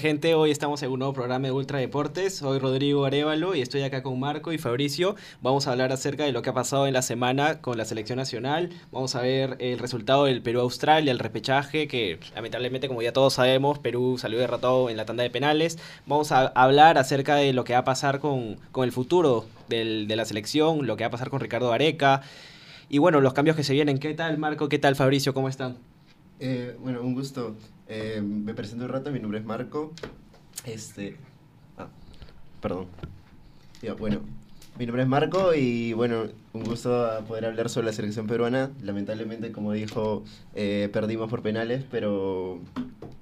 Gente. Hoy estamos en un nuevo programa de Ultra Deportes. Soy Rodrigo Arevalo y estoy acá con Marco y Fabricio. Vamos a hablar acerca de lo que ha pasado en la semana con la selección nacional. Vamos a ver el resultado del Perú-Australia, el repechaje, que lamentablemente, como ya todos sabemos, Perú salió derrotado en la tanda de penales. Vamos a hablar acerca de lo que va a pasar con, con el futuro de la selección, lo que va a pasar con Ricardo Areca. Y bueno, los cambios que se vienen. ¿Qué tal, Marco? ¿Qué tal, Fabricio? ¿Cómo están? Eh, bueno, un gusto. Eh, me presento un rato, mi nombre es Marco. Este. Ah, perdón. Bueno, mi nombre es Marco y bueno, un gusto poder hablar sobre la selección peruana. Lamentablemente, como dijo, eh, perdimos por penales, pero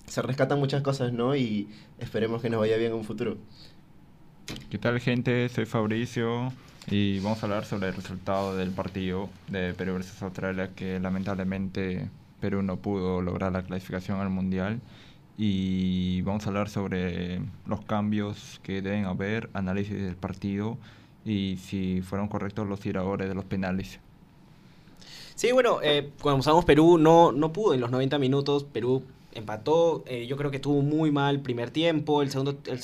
se rescatan muchas cosas, ¿no? Y esperemos que nos vaya bien en un futuro. ¿Qué tal, gente? Soy Fabricio y vamos a hablar sobre el resultado del partido de Perú versus Australia, que lamentablemente Perú no pudo lograr la clasificación al Mundial. Y vamos a hablar sobre los cambios que deben haber, análisis del partido y si fueron correctos los tiradores de los penales. Sí, bueno, eh, cuando sabemos Perú no, no pudo en los 90 minutos, Perú empató, eh, yo creo que tuvo muy mal primer tiempo, el segundo, el,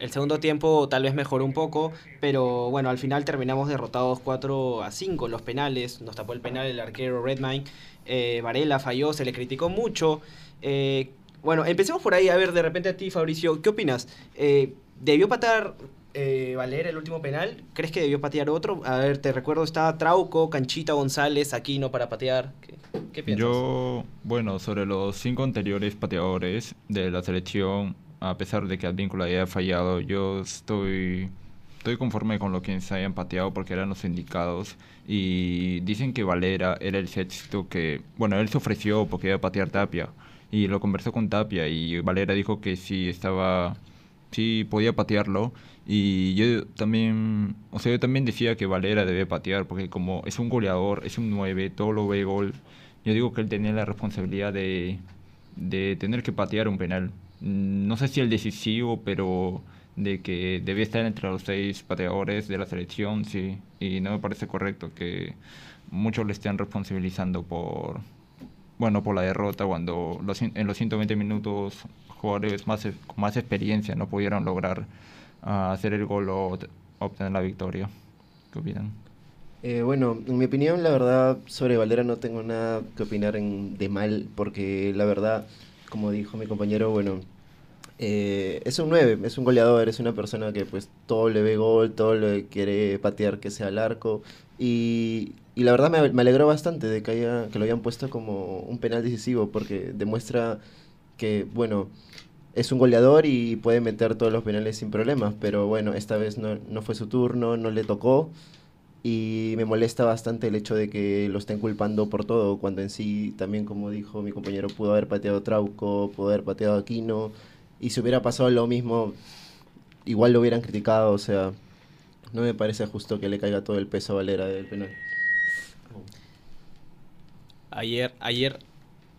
el segundo tiempo tal vez mejoró un poco, pero bueno, al final terminamos derrotados 4 a 5 los penales, nos tapó el penal el arquero Redmine eh, Varela falló, se le criticó mucho. Eh, bueno, empecemos por ahí, a ver, de repente a ti, Fabricio, ¿qué opinas? Eh, ¿Debió patar eh, Valer el último penal? ¿Crees que debió patear otro? A ver, te recuerdo, estaba Trauco, Canchita, González, Aquino para patear. ¿Qué, qué piensas? Yo, bueno, sobre los cinco anteriores pateadores de la selección, a pesar de que Advíncula haya fallado, yo estoy estoy conforme con lo que se hayan pateado porque eran los indicados y dicen que Valera era el sexto que, bueno, él se ofreció porque iba a patear Tapia y lo conversó con Tapia y Valera dijo que sí estaba, sí podía patearlo y yo también, o sea, yo también decía que Valera debe patear porque como es un goleador, es un 9, todo lo ve gol, yo digo que él tenía la responsabilidad de, de tener que patear un penal. No sé si el decisivo, pero de que debía estar entre los seis pateadores de la selección, sí, y no me parece correcto que muchos le estén responsabilizando por bueno por la derrota cuando los, en los 120 minutos jugadores más con más experiencia no pudieron lograr uh, hacer el gol o obtener la victoria. ¿Qué opinan? Eh, bueno, en mi opinión, la verdad, sobre Valera no tengo nada que opinar de mal, porque la verdad, como dijo mi compañero, bueno, eh, es un 9, es un goleador, es una persona que pues todo le ve gol, todo le quiere patear que sea al arco. Y, y la verdad me, me, alegró bastante de que, haya, que lo hayan puesto como un penal decisivo, porque demuestra que, bueno, es un goleador y puede meter todos los penales sin problemas, pero bueno, esta vez no, no fue su turno, no le tocó. Y me molesta bastante el hecho de que lo estén culpando por todo, cuando en sí, también como dijo mi compañero, pudo haber pateado Trauco, pudo haber pateado Aquino, y si hubiera pasado lo mismo, igual lo hubieran criticado, o sea, no me parece justo que le caiga todo el peso a Valera del penal. Ayer, ayer,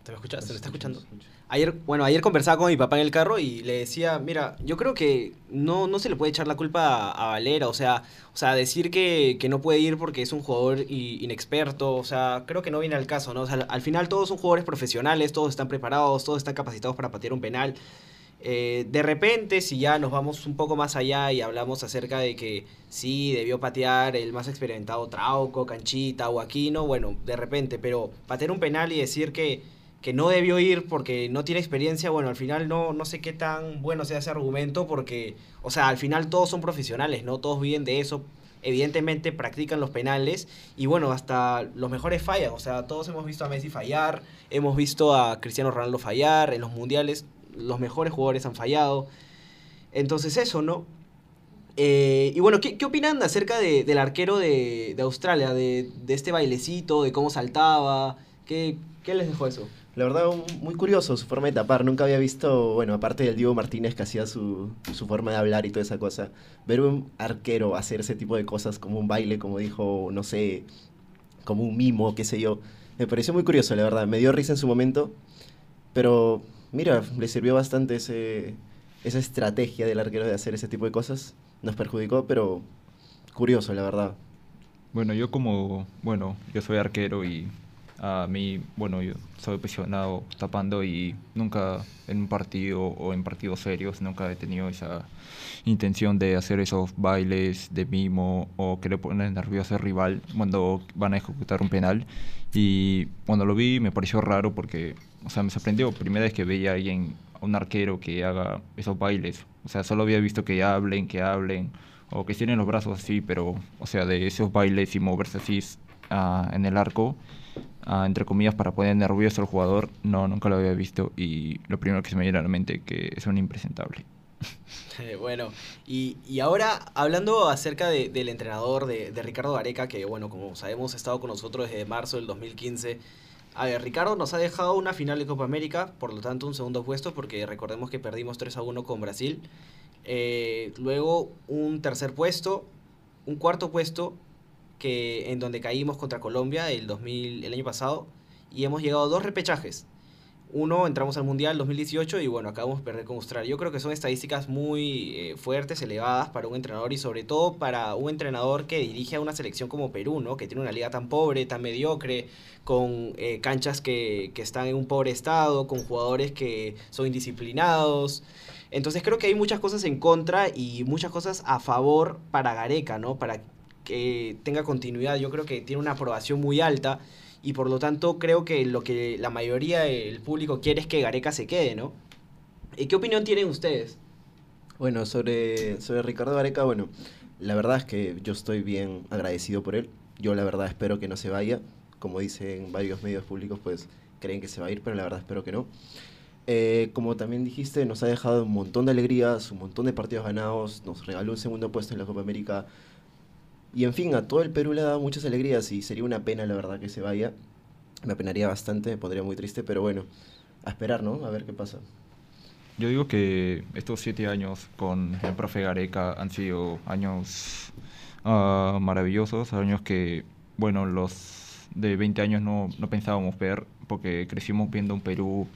¿te me escuchas? ¿Se lo está escuchando? Ayer, bueno, ayer conversaba con mi papá en el carro y le decía, mira, yo creo que no, no se le puede echar la culpa a, Valera, o sea, o sea, decir que, que, no puede ir porque es un jugador inexperto, o sea, creo que no viene al caso, ¿no? O sea, al final todos son jugadores profesionales, todos están preparados, todos están capacitados para patear un penal. Eh, de repente, si ya nos vamos un poco más allá y hablamos acerca de que sí, debió patear el más experimentado Trauco, Canchita o Aquino, bueno, de repente, pero patear un penal y decir que, que no debió ir porque no tiene experiencia, bueno, al final no, no sé qué tan bueno sea ese argumento porque, o sea, al final todos son profesionales, ¿no? Todos viven de eso, evidentemente practican los penales y bueno, hasta los mejores fallan, o sea, todos hemos visto a Messi fallar, hemos visto a Cristiano Ronaldo fallar en los mundiales, los mejores jugadores han fallado. Entonces eso, ¿no? Eh, y bueno, ¿qué, ¿qué, opinan acerca de, del arquero de, de Australia, de, de, este bailecito, de cómo saltaba? ¿Qué, ¿Qué, les dejó eso? La verdad, muy curioso su forma de tapar. Nunca había visto, bueno, aparte del Diego Martínez que hacía su, su forma de hablar y toda esa cosa, ver un arquero hacer ese tipo de cosas como un baile, como dijo, no sé, como un mimo, qué sé yo. Me pareció muy curioso, la verdad. Me dio risa en su momento, pero mira, le sirvió bastante ese, esa estrategia del arquero de hacer ese tipo de cosas. Nos perjudicó, pero curioso, la verdad. Bueno, yo como, bueno, yo soy arquero y A mí, bueno, yo soy apasionado tapando y nunca en un partido o en partidos serios, nunca he tenido esa intención de hacer esos bailes de mimo o que le ponen nervioso al rival cuando van a ejecutar un penal. Y cuando lo vi me pareció raro porque, o sea, me sorprendió. Primera vez que veía a alguien, a un arquero que haga esos bailes. O sea, solo había visto que hablen, que hablen o que tienen los brazos así, pero, o sea, de esos bailes y moverse así uh, en el arco, uh, entre comillas, para poner nervioso al jugador, no, nunca lo había visto y lo primero que se me viene a la mente que es un impresentable. bueno, y, y, ahora hablando acerca de, del entrenador de, de, Ricardo Areca, que bueno, como sabemos ha estado con nosotros desde marzo del 2015. A ver, Ricardo nos ha dejado una final de Copa América, por lo tanto un segundo puesto, porque recordemos que perdimos 3 a 1 con Brasil. Eh, luego un tercer puesto, un cuarto puesto que en donde caímos contra Colombia el 2000 el año pasado y hemos llegado a dos repechajes. Uno entramos al Mundial 2018 y bueno, acabamos de perder con Australia. Yo creo que son estadísticas muy eh, fuertes, elevadas para un entrenador y sobre todo para un entrenador que dirige a una selección como Perú, ¿no? Que tiene una liga tan pobre, tan mediocre, con eh, canchas que, que están en un pobre estado, con jugadores que son indisciplinados. Entonces creo que hay muchas cosas en contra y muchas cosas a favor para Gareca, ¿no? Para que tenga continuidad. Yo creo que tiene una aprobación muy alta y por lo tanto creo que lo que la mayoría del público quiere es que Gareca se quede, ¿no? ¿Y qué opinión tienen ustedes? Bueno, sobre, sobre Ricardo Gareca, bueno, la verdad es que yo estoy bien agradecido por él. Yo la verdad espero que no se vaya. Como dicen varios medios públicos, pues creen que se va a ir, pero la verdad espero que no. Eh, como también dijiste, nos ha dejado un montón de alegrías, un montón de partidos ganados, nos regaló un segundo puesto en la Copa América. Y en fin, a todo el Perú le ha dado muchas alegrías y sería una pena, la verdad, que se vaya. Me apenaría bastante, me pondría muy triste, pero bueno, a esperar, ¿no? A ver qué pasa. Yo digo que estos siete años con el profe Gareca han sido años uh, maravillosos, años que, bueno, los de 20 años no, no pensábamos ver, porque crecimos viendo un Perú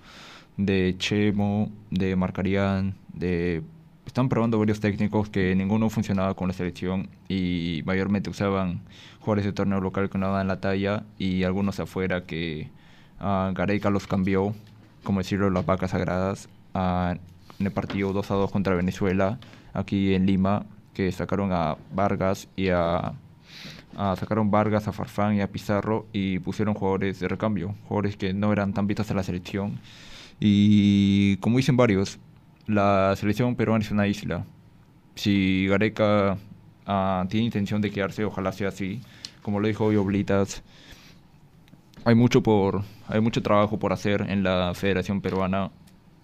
de Chemo, de Marcarián, de... Están probando varios técnicos que ninguno funcionaba con la selección y mayormente usaban jugadores de torneo local que no daban la talla y algunos afuera que uh, Gareca los cambió, como decirlo, las vacas sagradas, uh, en el partido 2 a 2 contra Venezuela, aquí en Lima, que sacaron a Vargas y a sacaron Vargas, a Farfán y a Pizarro y pusieron jugadores de recambio, jugadores que no eran tan vistos a la selección. Y como dicen varios, la selección peruana es una isla. Si Gareca uh, tiene intención de quedarse, ojalá sea así. Como lo dijo hoy Oblitas, hay mucho, por, hay mucho trabajo por hacer en la Federación Peruana.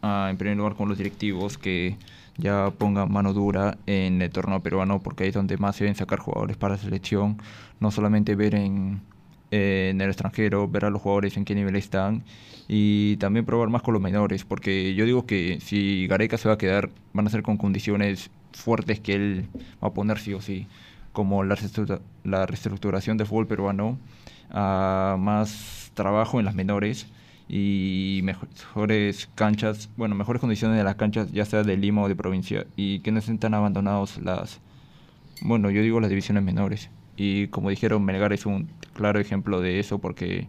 Uh, en primer lugar con los directivos que ya pongan mano dura en el torneo peruano porque ahí es donde más se deben sacar jugadores para la selección. No solamente ver en, en el extranjero, ver a los jugadores en qué nivel están y también probar más con los menores, porque yo digo que si Gareca se va a quedar, van a ser con condiciones fuertes que él va a poner sí o sí, como la, la reestructuración del fútbol peruano, a más trabajo en las menores y mejores canchas, bueno, mejores condiciones de las canchas, ya sea de Lima o de provincia, y que no estén tan abandonados las, bueno, yo digo las divisiones menores. Y como dijeron, Melgar es un claro ejemplo de eso porque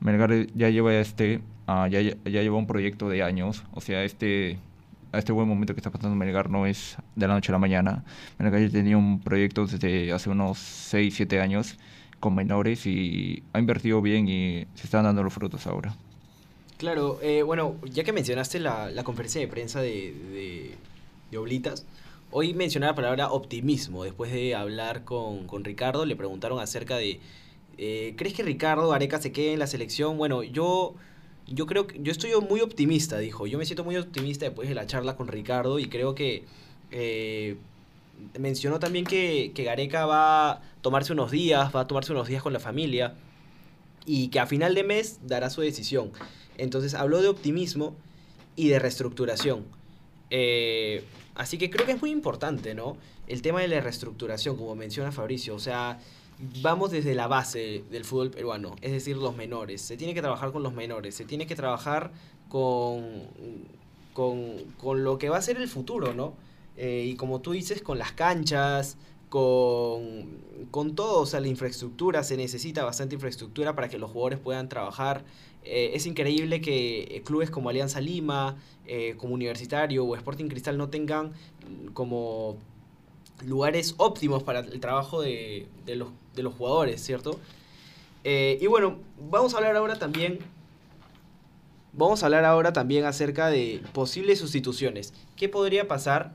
Melgar ya lleva este uh, ya, ya lleva un proyecto de años, o sea, este este buen momento que está pasando Melgar no es de la noche a la mañana. Melgar ya tenía un proyecto desde hace unos 6, 7 años con menores y ha invertido bien y se están dando los frutos ahora. Claro, eh, bueno, ya que mencionaste la, la conferencia de prensa de, de, de Oblitas, Hoy mencionaba la palabra optimismo. Después de hablar con, con Ricardo, le preguntaron acerca de. Eh, ¿Crees que Ricardo Areca se quede en la selección? Bueno, yo. Yo creo que. Yo estoy muy optimista, dijo. Yo me siento muy optimista después de la charla con Ricardo y creo que. Eh, mencionó también que, que Gareca va a tomarse unos días, va a tomarse unos días con la familia y que a final de mes dará su decisión. Entonces habló de optimismo y de reestructuración. Eh, Así que creo que es muy importante, ¿no? El tema de la reestructuración, como menciona Fabricio. O sea, vamos desde la base del fútbol peruano, es decir, los menores. Se tiene que trabajar con los menores, se tiene que trabajar con, con, con lo que va a ser el futuro, ¿no? Eh, y como tú dices, con las canchas, con, con todo, o sea, la infraestructura, se necesita bastante infraestructura para que los jugadores puedan trabajar. Eh, es increíble que clubes como Alianza Lima, eh, como Universitario o Sporting Cristal no tengan como lugares óptimos para el trabajo de, los, de los, jugadores, ¿cierto? Eh, y bueno, vamos a hablar ahora también. Vamos a hablar ahora también acerca de posibles sustituciones. ¿Qué podría pasar?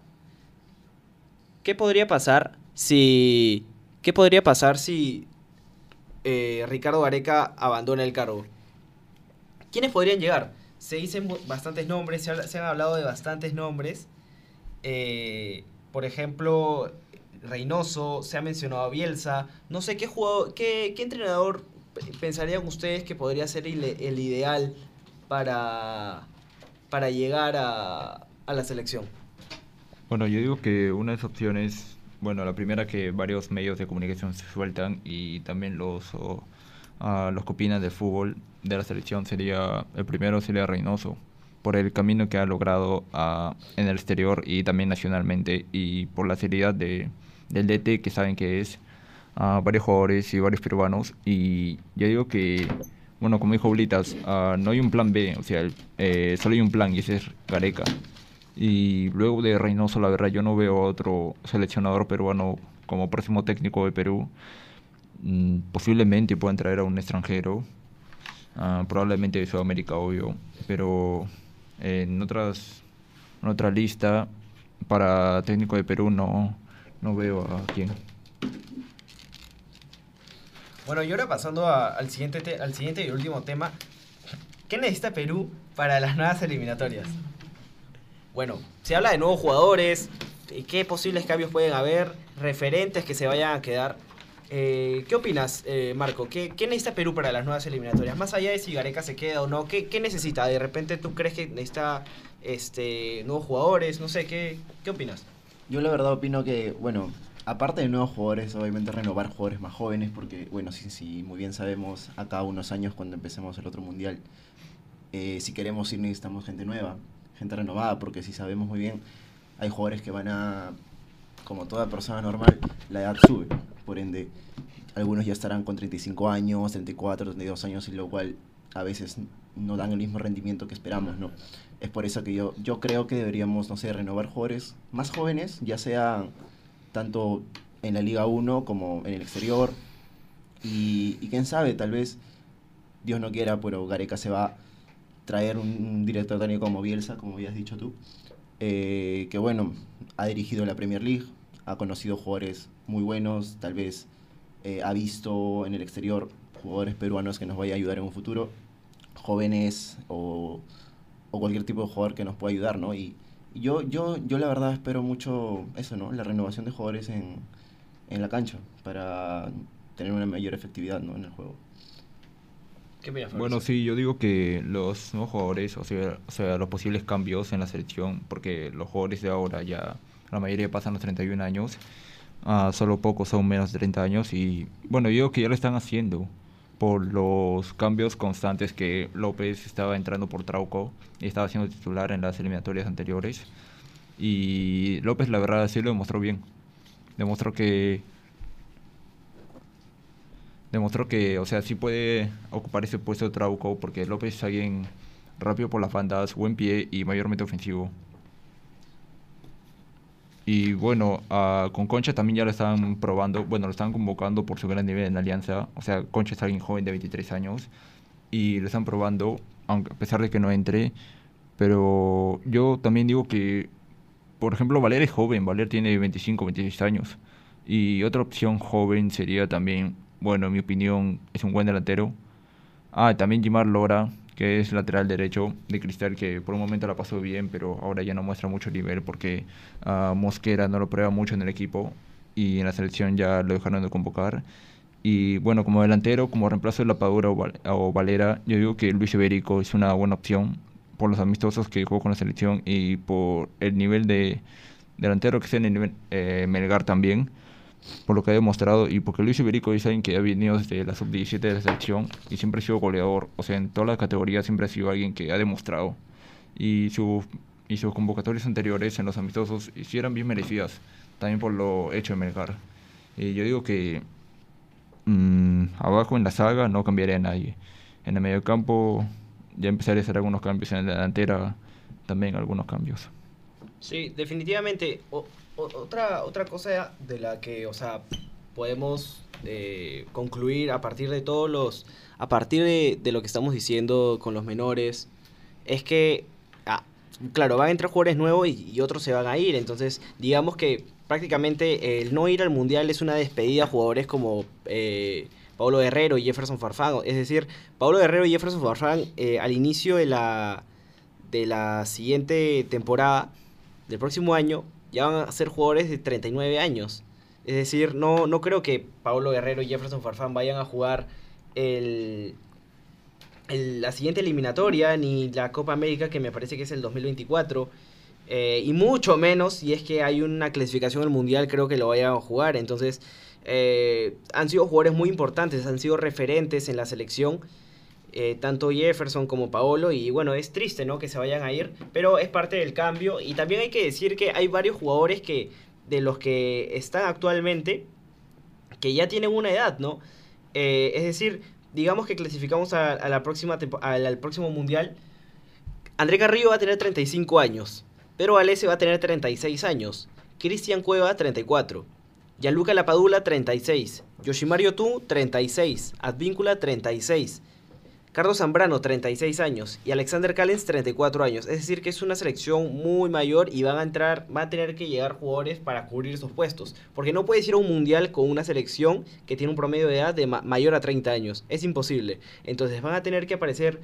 ¿Qué podría pasar si. ¿Qué podría pasar si eh, Ricardo Gareca abandona el cargo? ¿Quiénes podrían llegar? Se dicen bastantes nombres, se, han hablado de bastantes nombres. Eh, por ejemplo, Reynoso, se ha mencionado a Bielsa. No sé qué jugador, qué, entrenador pensarían ustedes que podría ser el, ideal para, para llegar a, a, la selección. Bueno, yo digo que una de las opciones, bueno, la primera que varios medios de comunicación se sueltan y también los, o, los opinan del fútbol de la selección sería, el primero sería Reynoso por el camino que ha logrado uh, en el exterior y también nacionalmente y por la seriedad de, del DT que saben que es uh, varios jugadores y varios peruanos. Y yo digo que bueno como dijo Blitas uh, no hay un plan B o sea eh, solo hay un plan y ese es Gareca. Y luego de Reynoso la verdad yo no veo otro seleccionador peruano como próximo técnico de Perú. Mm, posiblemente puedan traer a un extranjero probablemente de Sudamérica obvio pero en otras en otra lista para técnico de Perú no, no veo a quién. Bueno, y ahora pasando al, siguiente al siguiente y último tema. ¿Qué necesita Perú para las nuevas eliminatorias? Bueno, se habla de nuevos jugadores, qué posibles cambios pueden haber, referentes que se vayan a quedar. Eh, ¿Qué opinas, eh, Marco? ¿Qué, ¿Qué, necesita Perú para las nuevas eliminatorias? Más allá de si Gareca se queda o no, ¿qué, qué necesita? ¿De repente tú crees que necesita este, nuevos jugadores? No sé, ¿qué, ¿qué opinas? Yo la verdad opino que, bueno, aparte de nuevos jugadores, obviamente renovar jugadores más jóvenes, porque, bueno, si, si muy bien sabemos, acá unos años cuando empecemos el otro mundial, eh, si queremos ir necesitamos gente nueva, gente renovada, porque si sabemos muy bien, hay jugadores que van a, como toda persona normal, la edad sube por ende algunos ya estarán con 35 años, 34, 32 años, y lo cual a veces no dan el mismo rendimiento que esperamos, ¿no? Es por eso que yo, yo creo que deberíamos, no sé, renovar jugadores más jóvenes, ya sea tanto en la Liga 1 como en el exterior. Y, y quién sabe, tal vez, Dios no quiera, pero Gareca se va a traer un, director técnico como Bielsa, como habías dicho tú, eh, que bueno, ha dirigido la Premier League, ha conocido jugadores muy buenos, tal vez eh, ha visto en el exterior jugadores peruanos que nos vaya a ayudar en un futuro, jóvenes o, o cualquier tipo de jugador que nos pueda ayudar, ¿no? Y, yo, yo, yo la verdad espero mucho eso, ¿no? La renovación de jugadores en, en la cancha para tener una mayor efectividad, ¿no? En el juego. ¿Qué bueno, sí, yo digo que los nuevos jugadores, o sea, o sea, los posibles cambios en la selección, porque los jugadores de ahora ya, la mayoría pasan los 31 años, uh, solo pocos son menos de 30 años y bueno, yo digo que ya lo están haciendo por los cambios constantes que López estaba entrando por Trauco y estaba siendo titular en las eliminatorias anteriores y López la verdad sí lo demostró bien. Demostró que demostró que o sea sí puede ocupar ese puesto de Trauco porque López es alguien rápido por las bandas buen pie y mayormente ofensivo y bueno, con Concha también ya lo están probando, bueno, lo están convocando por su gran nivel en Alianza. O sea, Concha es alguien joven de 23 años y lo están probando, aunque a pesar de que no entre. Pero yo también digo que, por ejemplo, Valer es joven, Valer tiene 25, 26 años. Y otra opción joven sería también, bueno, en mi opinión, es un buen delantero. Ah, también Jimar Lora, que es lateral derecho de Cristal, que por un momento la pasó bien, pero ahora ya no muestra mucho nivel porque uh, Mosquera no lo prueba mucho en el equipo y en la selección ya lo dejaron de convocar. Y bueno, como delantero, como reemplazo de La Padura o, Valera, yo digo que Luis Iberico es una buena opción por los amistosos que jugó con la selección y por el nivel de delantero que está en el nivel, eh, Melgar también por lo que ha demostrado y porque Luis Iberico es alguien que ha venido desde la sub-17 de la selección y siempre ha sido goleador, o sea, en todas las categorías siempre ha sido alguien que ha demostrado y, su, sus convocatorias anteriores en los amistosos hicieron bien merecidas, también por lo hecho en Melgar. Y yo digo que mm, abajo en la saga no cambiaría a nadie. En el medio campo ya empezaré a hacer algunos cambios. En la delantera también algunos cambios. Sí, definitivamente. Otra, otra cosa de la que, o sea, podemos eh, concluir a partir de todos los. A partir de, lo que estamos diciendo con los menores, es que. Ah, claro, van a entrar jugadores nuevos y, otros se van a ir. Entonces, digamos que prácticamente el no ir al mundial es una despedida a jugadores como. Eh, Pablo Guerrero y Jefferson Farfán. Es decir, Pablo Guerrero y Jefferson Farfán eh, al inicio de la, de la siguiente temporada, del próximo año, ya van a ser jugadores de 39 años. Es decir, no, no creo que Pablo Guerrero y Jefferson Farfán vayan a jugar el, la siguiente eliminatoria ni la Copa América, que me parece que es el 2024. Eh, y mucho menos si es que hay una clasificación al Mundial, creo que lo vayan a jugar. Entonces, eh, han sido jugadores muy importantes, han sido referentes en la selección. Eh, tanto Jefferson como Paolo y bueno, es triste ¿no? que se vayan a ir, pero es parte del cambio y también hay que decir que hay varios jugadores que de los que están actualmente que ya tienen una edad, ¿no? Eh, es decir, digamos que clasificamos a, la próxima al, próximo mundial. André Carrillo va a tener 35 años, pero Alese va a tener 36 años, Cristian Cueva 34, Gianluca Lapadula 36, Yoshimario Tu 36, Advíncula 36. Carlos Zambrano, 36 años, y Alexander Callens, 34 años. Es decir, que es una selección muy mayor y van a entrar, va a tener que llegar jugadores para cubrir esos puestos. Porque no puedes ir a un mundial con una selección que tiene un promedio de edad de mayor a 30 años. Es imposible. Entonces van a tener que aparecer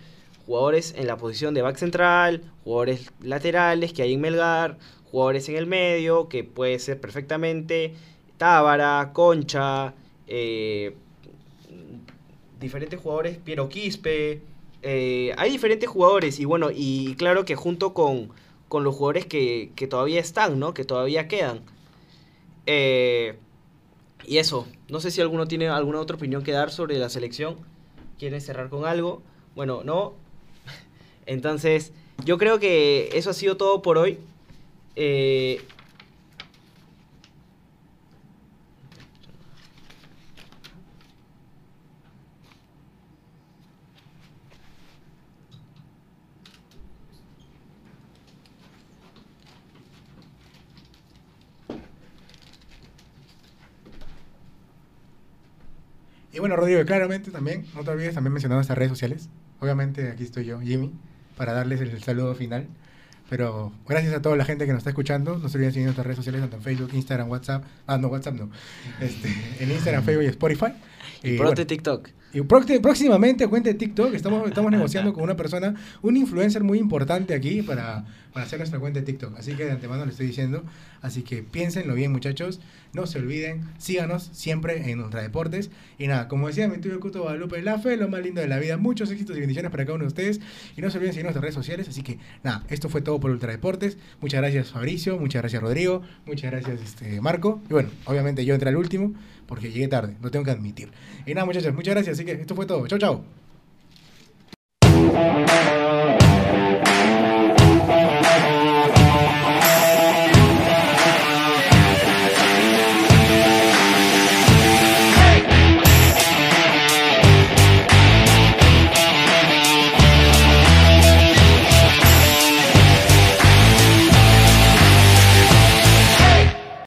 jugadores en la posición de back central, jugadores laterales que hay en Melgar, jugadores en el medio, que puede ser perfectamente Tábara, Concha, eh, diferentes jugadores, Piero Quispe, eh, hay diferentes jugadores y bueno, y claro que junto con, con los jugadores que, que, todavía están, ¿no? Que todavía quedan. Eh, y eso, no sé si alguno tiene alguna otra opinión que dar sobre la selección. ¿Quiere cerrar con algo? Bueno, no. Entonces, yo creo que eso ha sido todo por hoy. Eh, Y bueno, Rodrigo, claramente también, no te olvides también mencionar nuestras redes sociales. Obviamente aquí estoy yo, Jimmy, para darles el, saludo final. Pero gracias a toda la gente que nos está escuchando. No se olviden seguir nuestras redes sociales, tanto en Facebook, Instagram, WhatsApp. Ah, no, WhatsApp no. Este, en Instagram, Facebook y Spotify. Y, pronto TikTok. Y próximamente cuente TikTok. Estamos, estamos negociando con una persona, un influencer muy importante aquí para, para hacer nuestra cuenta de TikTok. Así que de antemano le estoy diciendo. Así que piénsenlo bien, muchachos. No se olviden, síganos siempre en Ultra Deportes. Y nada, como decía mi tío Cuto Guadalupe, la fe, lo más lindo de la vida. Muchos éxitos y bendiciones para cada uno de ustedes. Y no se olviden seguir nuestras redes sociales. Así que nada, esto fue todo por Ultra Deportes. Muchas gracias, Fabricio. Muchas gracias, Rodrigo. Muchas gracias, este, Marco. Y bueno, obviamente yo entré al último porque llegué tarde, lo tengo que admitir. Y nada, muchachos, muchas gracias. Así que esto fue todo. Chau, chau.